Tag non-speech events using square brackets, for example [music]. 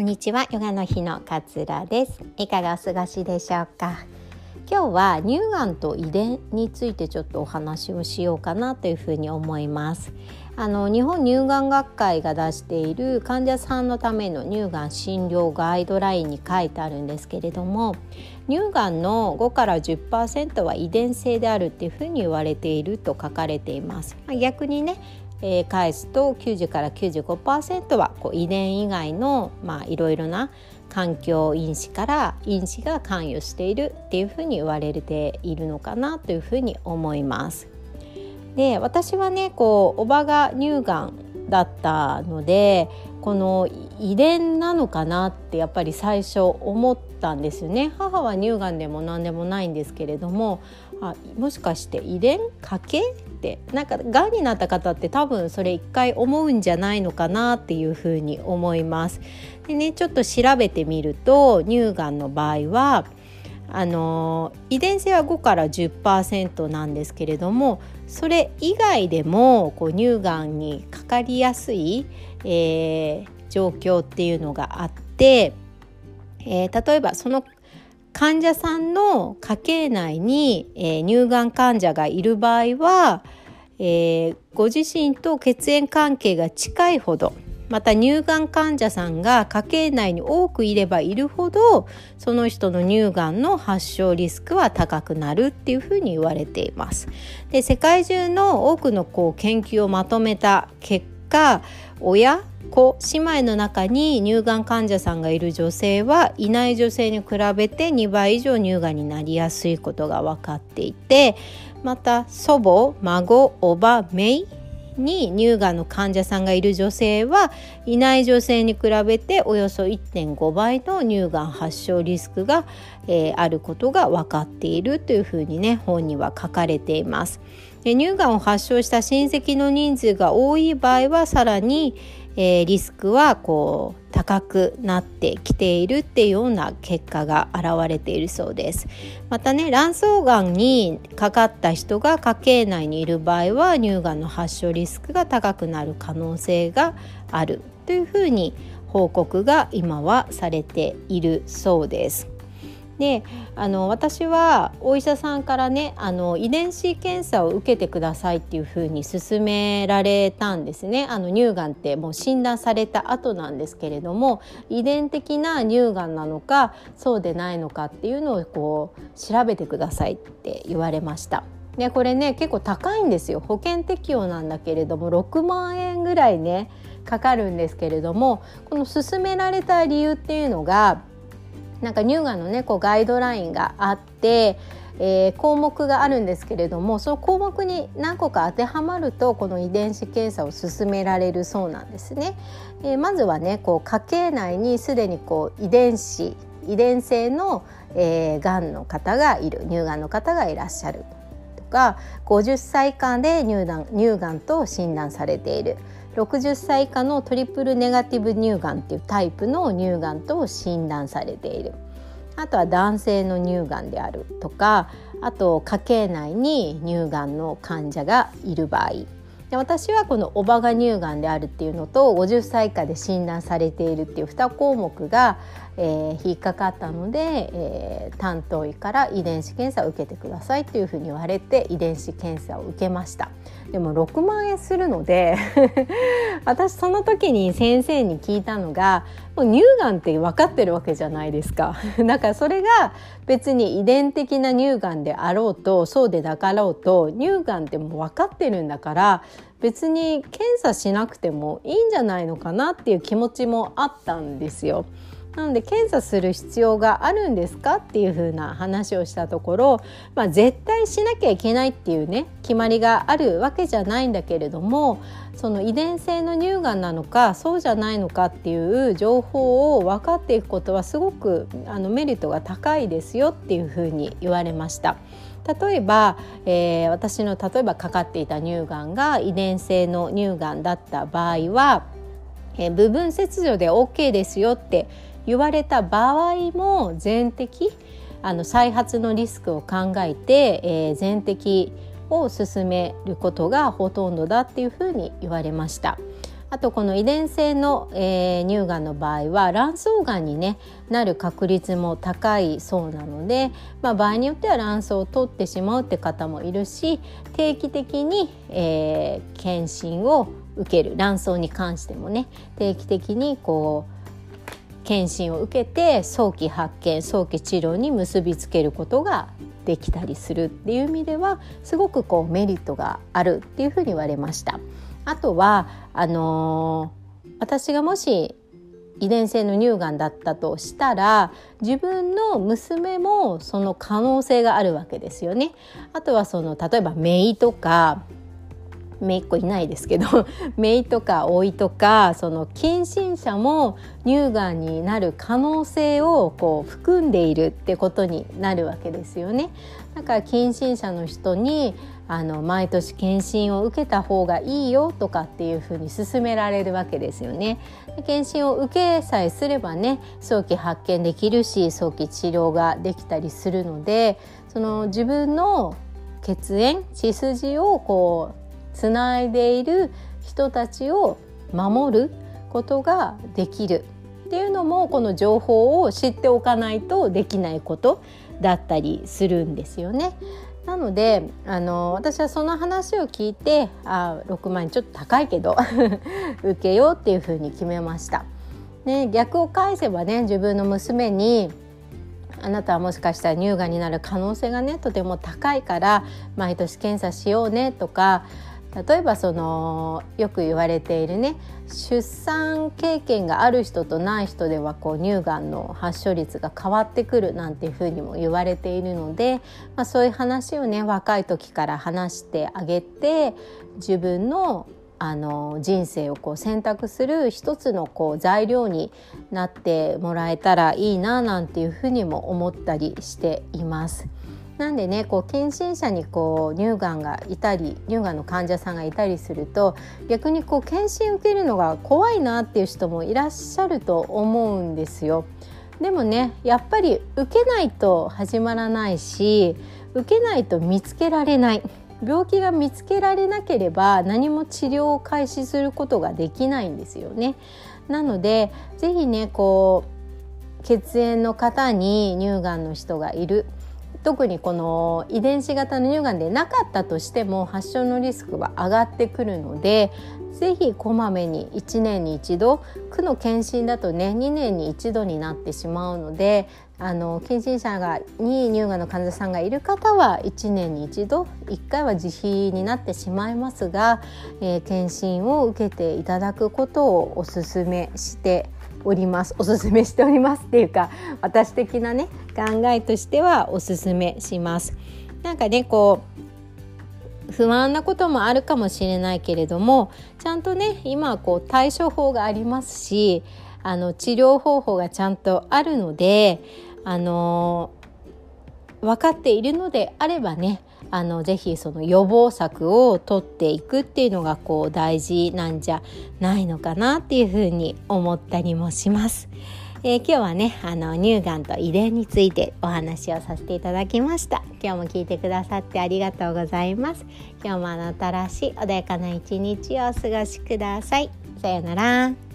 こんにちは。ヨガの日の桂です。いかがお過ごしでしょうか？今日は乳がんと遺伝についてちょっとお話をしようかなというふうに思います。あの日本乳がん学会が出している患者さんのための乳がん診療ガイドラインに書いてあるんですけれども乳がんの5から10%は遺伝性であるっていうふうに言われていると書かれています。逆にねえー、返すと90から95%はこう遺伝以外のいろいろな環境因子から因子が関与しているっていうふうに言われているのかなというふうに思います。で私はねこうおばが乳がんだったのでこの遺伝なのかなってやっぱり最初思ったんですよね母は乳がんでも何でもないんですけれどもあもしかして遺伝家系ってなんかがんになった方って多分それ一回思うんじゃないのかなっていうふうに思います。でねちょっと調べてみると乳がんの場合はあの遺伝性は5から10%なんですけれどもそれ以外でもこう乳がんにかかりやすい、えー、状況っていうのがあって、えー、例えばその患者さんの家系内に、えー、乳がん患者がいる場合は、えー、ご自身と血縁関係が近いほどまた乳がん患者さんが家系内に多くいればいるほどその人の乳がんの発症リスクは高くなるっていうふうに言われています。で世界中の多くのこう研究をまとめた結果親子姉妹の中に乳がん患者さんがいる女性はいない女性に比べて2倍以上乳がんになりやすいことが分かっていてまた祖母孫おば姪に乳がんの患者さんがいる女性はいない女性に比べておよそ1.5倍の乳がん発症リスクが、えー、あることが分かっているというふうにね本には書かれています。乳がんを発症した親戚の人数が多い場合はさらに、えー、リスクはこう高くなってきているっていうような結果が現れているそうですまたね卵巣がんにかかった人が家系内にいる場合は乳がんの発症リスクが高くなる可能性があるというふうに報告が今はされているそうです。であの私はお医者さんからねあの遺伝子検査を受けてくださいっていうふうに勧められたんですねあの乳がんってもう診断された後なんですけれども遺伝的な乳がんなのかそうでないのかっていうのをこう調べてくださいって言われました。ね、これね結構高いんですよ保険適用なんだけれども6万円ぐらいねかかるんですけれどもこの勧められた理由っていうのがなんか乳がんのねこうガイドラインがあって、えー、項目があるんですけれどもその項目に何個か当てはまるとこの遺伝子検査を進められるそうなんですね。えー、まずはねこう家系内にすでにこう遺伝子遺伝性の、えー、がんの方がいる乳がんの方がいらっしゃるとか50歳以下で乳がん乳がんと診断されている。60歳以下のトリプルネガティブ乳がんっていうタイプの乳がんと診断されている。あとは男性の乳がんであるとかあと家系内に乳がんの患者がいる場合。で私はこのおばが乳がんであるっていうのと50歳以下で診断されているっていう2項目が、えー、引っかかったので、えー、担当医から遺伝子検査を受けてくださいというふうに言われて遺伝子検査を受けました。でも6万円するので [laughs] 私その時に先生に聞いたのがもう乳がんって分かってるわけじゃないですか [laughs] だからそれが別に遺伝的な乳がんであろうとそうでなかろうと乳がんってもう分かってるんだから別に検査しなくてもいいんじゃないのかなっていう気持ちもあったんですよ。なので検査する必要があるんですかっていう風な話をしたところ、まあ、絶対しなきゃいけないっていうね決まりがあるわけじゃないんだけれどもその遺伝性の乳がんなのかそうじゃないのかっていう情報を分かっていくことはすごくあのメリットが高いですよっていう風に言われました。例えば、えー、私の例えばかかっていた乳がんが遺伝性の乳がんだった場合は、えー、部分切除で OK ですよって言われた場合も全摘あの再発のリスクを考えて、えー、全摘を進めることがほとんどだっていうふうに言われました。あとこの遺伝性の、えー、乳がんの場合は卵巣がんに、ね、なる確率も高いそうなので、まあ、場合によっては卵巣を取ってしまうって方もいるし定期的に、えー、検診を受ける卵巣に関してもね定期的にこう検診を受けて早期発見早期治療に結びつけることができたりするっていう意味ではすごくこうメリットがあるっていうふうに言われました。あとはあのー、私がもし遺伝性の乳がんだったとしたら自分の娘もその可能性があるわけですよね。あとはその例えば姪とか姪っ子いないですけど [laughs] 姪とか老いとかその近親者も乳がんになる可能性をこう含んでいるってことになるわけですよね。だから近親者の人にあの毎年検診を受けた方がいいよとかっていうふうに勧められるわけですよね。検診を受けさえすればね早期発見できるし早期治療ができたりするのでその自分の血縁血筋をこうつないでいる人たちを守ることができるっていうのもこの情報を知っておかないとできないことだったりするんですよね。なのであの私はその話を聞いてあ6万円ちょっと高いけど [laughs] 受けようっていうふうに決めました。ね、逆を返せばね自分の娘にあなたはもしかしたら乳がんになる可能性がねとても高いから毎年検査しようねとか例えばそのよく言われているね出産経験がある人とない人ではこう乳がんの発症率が変わってくるなんていうふうにも言われているので、まあ、そういう話をね若い時から話してあげて自分のあの人生をこう選択する一つのこう材料になってもらえたらいいななんていうふうにも思ったりしています。なんでねこう検診者にこう乳がんがいたり乳がんの患者さんがいたりすると逆にこう検診受けるのが怖いなっていう人もいらっしゃると思うんですよ。でもねやっぱり受けないと始まらないし受けないと見つけられない病気が見つけられなければ何も治療を開始することができないんですよね。なので是非ねこう血縁の方に乳がんの人がいる特にこの遺伝子型の乳がんでなかったとしても発症のリスクは上がってくるのでぜひこまめに1年に1度区の検診だとね2年に1度になってしまうのであの検診者がに乳がんの患者さんがいる方は1年に1度1回は自費になってしまいますが、えー、検診を受けていただくことをお勧めしております。おすすめしておりますっていうか私的なね考えとしてはおすすめします。なんかねこう不安なこともあるかもしれないけれどもちゃんとね今はこう対処法がありますしあの治療方法がちゃんとあるのであの分かっているのであればねあのぜひその予防策を取っていくっていうのがこう大事なんじゃないのかなっていうふうに思ったりもします。えー、今日はねあの乳がんと遺伝についてお話をさせていただきました。今日も聞いてくださってありがとうございます。今日もあなたらしい穏やかな一日をお過ごしください。さようなら。